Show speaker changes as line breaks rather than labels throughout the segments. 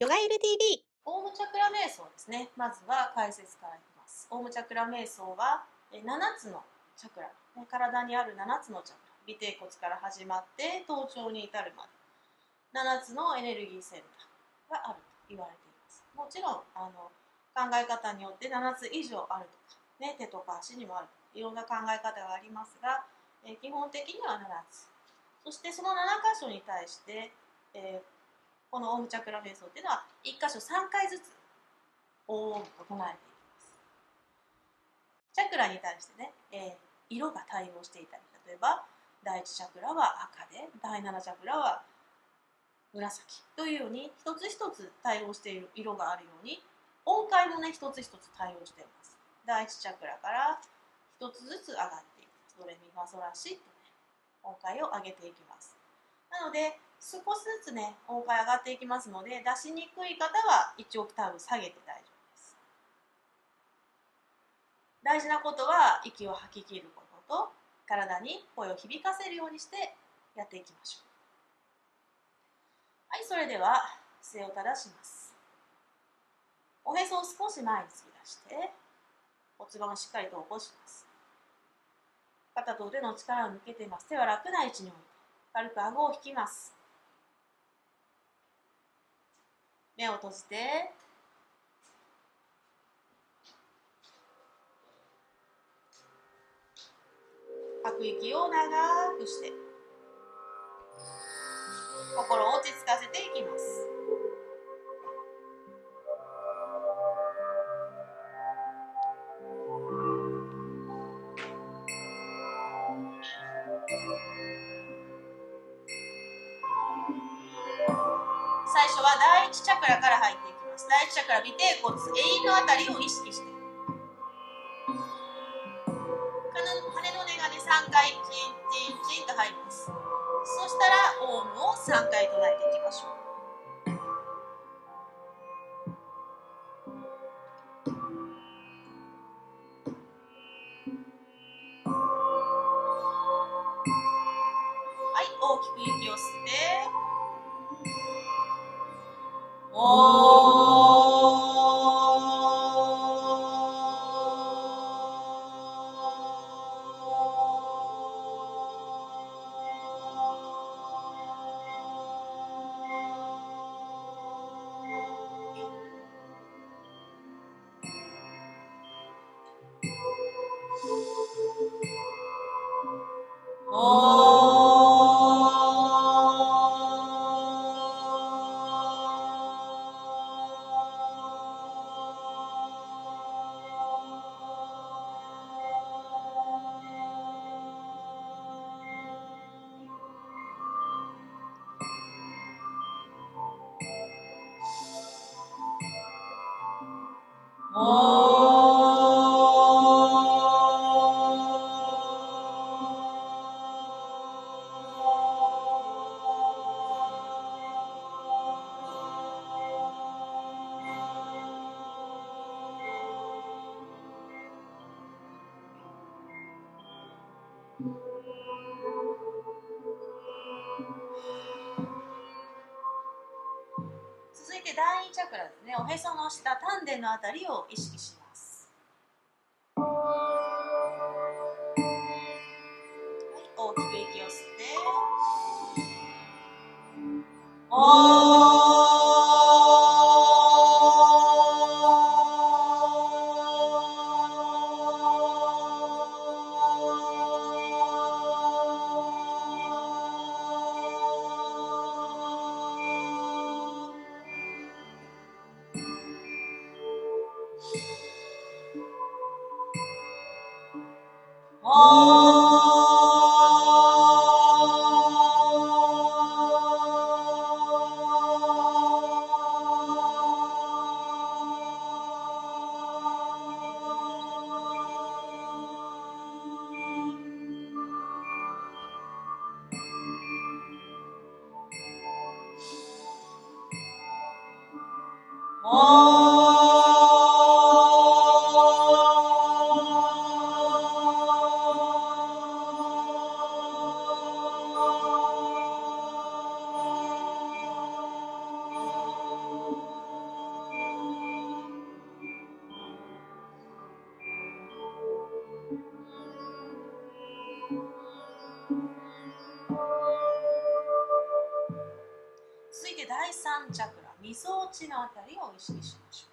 ヨガエル TV
オウムチャクラ瞑想ですね。まずは解説からいきます。オウムチャクラ瞑想は7つのチャクラ、体にある7つのチャクラ。尾てい骨から始まって頭頂に至るまで。7つのエネルギーセンターがあると言われています。もちろんあの考え方によって7つ以上あるとか、ね、手とか足にもあるいろんな考え方がありますが、え基本的には7つ。そしてその7箇所に対して、えーこのオウムチャクラ瞑想っていうのは1箇所3回ずつオウムと唱えていきます。チャクラに対してね、えー、色が対応していたり例えば第1チャクラは赤で第7チャクラは紫というように一つ一つ対応している色があるように音階もね一つ一つ対応しています。第1チャクラから一つずつ上がっていきますドレミファソラシとね音階を上げていきます。なので少しずつね音階上がっていきますので出しにくい方は1オクターブ下げて大丈夫です。大事なことは息を吐き切ることと体に声を響かせるようにしてやっていきましょう。はいそれでは姿勢を正します。おへそを少し前に突き出して骨盤をしっかりと起こします。肩と腕の力を抜けています。手は楽な位置に置いて軽く顎を引きます。目を閉じて。吐く息を長くして。心を落ち着かせていきます。第一チャクラから入っていきます。第一チャクラ尾低骨襟のあたりを意識して。羽の根がね3回チンチンチンと入ります。そしたらオウムを3回唱えていきましょう。お続いて第2チャクラですね。おへその下丹田のあたりを意識します。はい大きく息を吸って。おー。みぞおちのあたりを意識しましょう。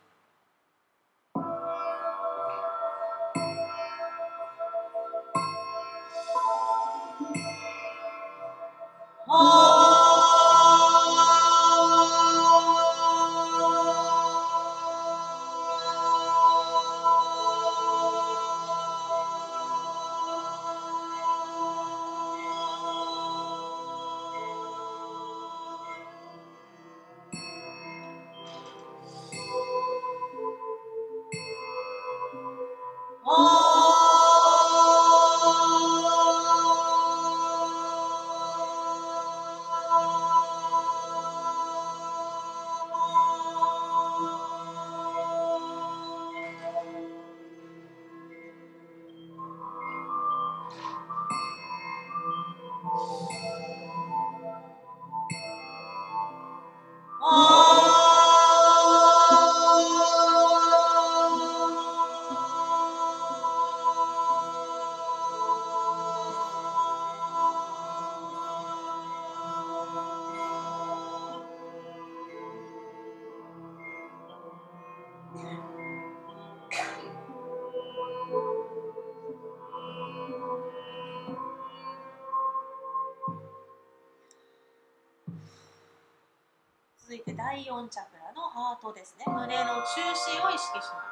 第4チャクラのハートですね。胸の中心を意識します。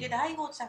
続いて第5チ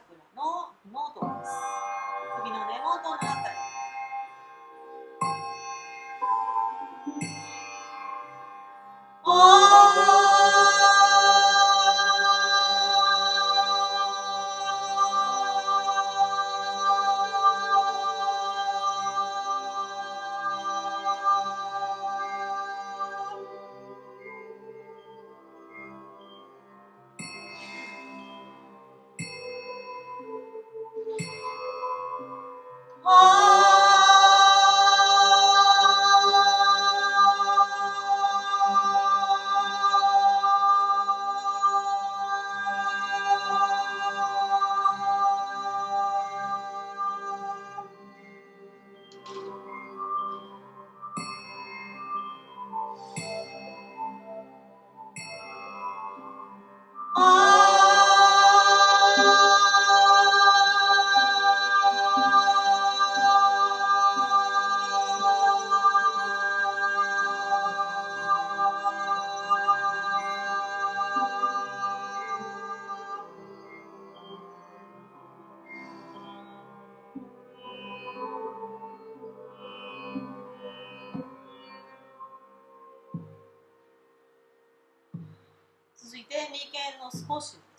doce.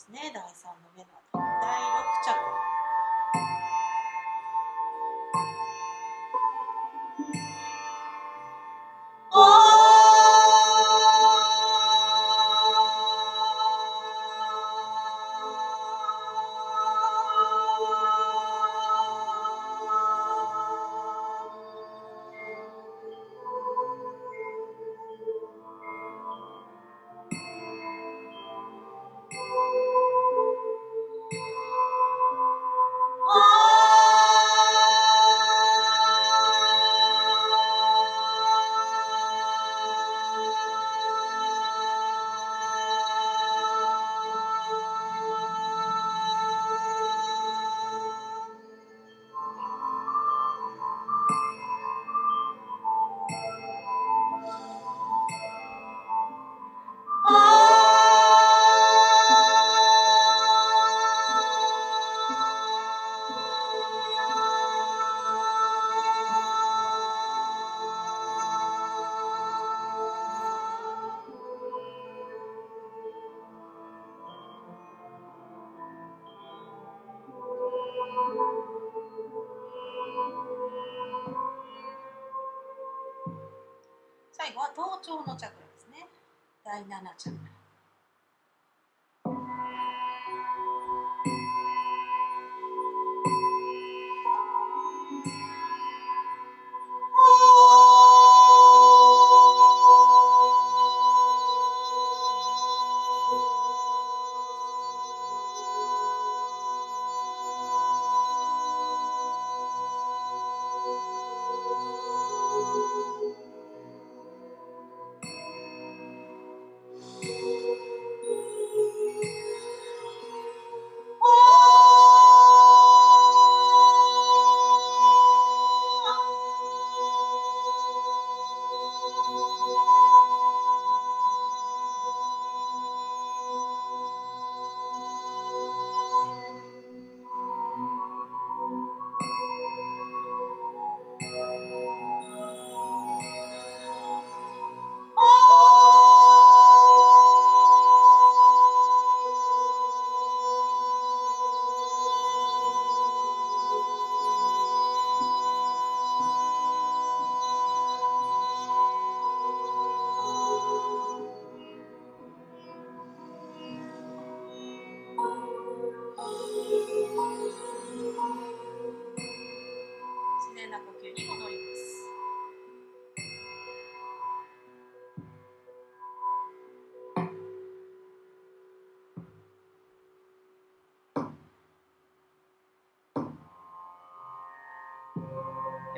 頭頂のチャクラですね。第7チャクラ。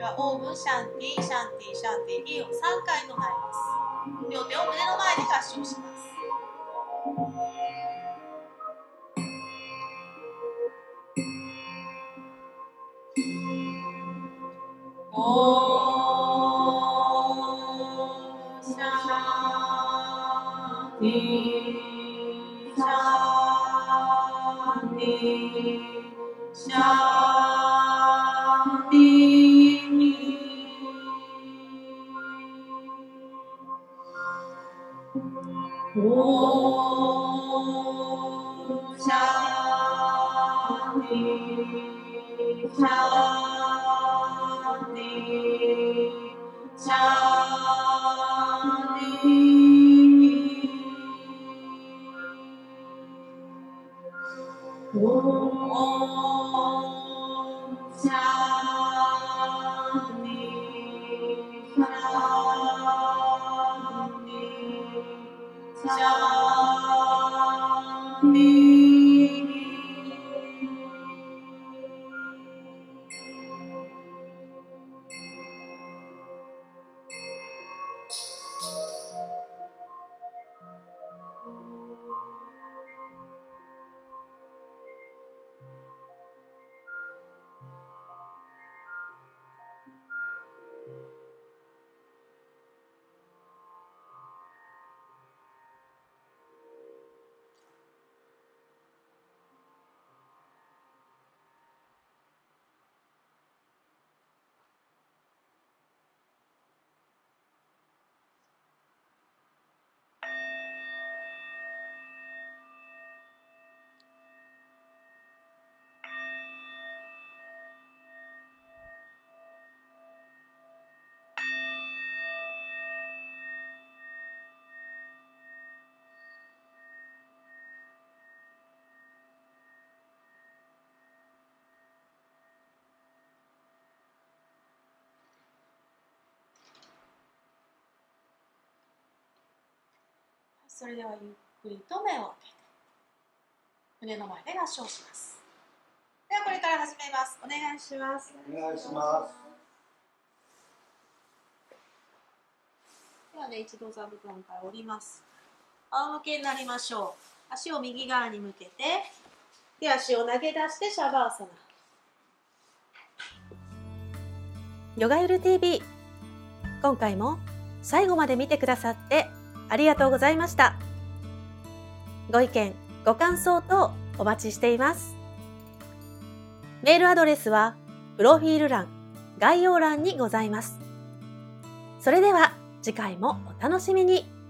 は、 Om Shanti, Shanti, Shanti, イを3回唱えます。両手を胸の前で合掌します。 Om Shanti, Shanti,ィ。シそれではゆっくりと目を開けて。胸の前で合掌します。ではこれから始めます。お願いします。
お願いします。
ではね一度座布団から降ります。仰向けになりましょう。足を右側に向けて。手足を投げ出してシャバーサナ。
ヨガユル TV 今回も最後まで見てくださってありがとうございました。ご意見ご感想等お待ちしています。メールアドレスはプロフィール欄概要欄にございます。それでは次回もお楽しみに。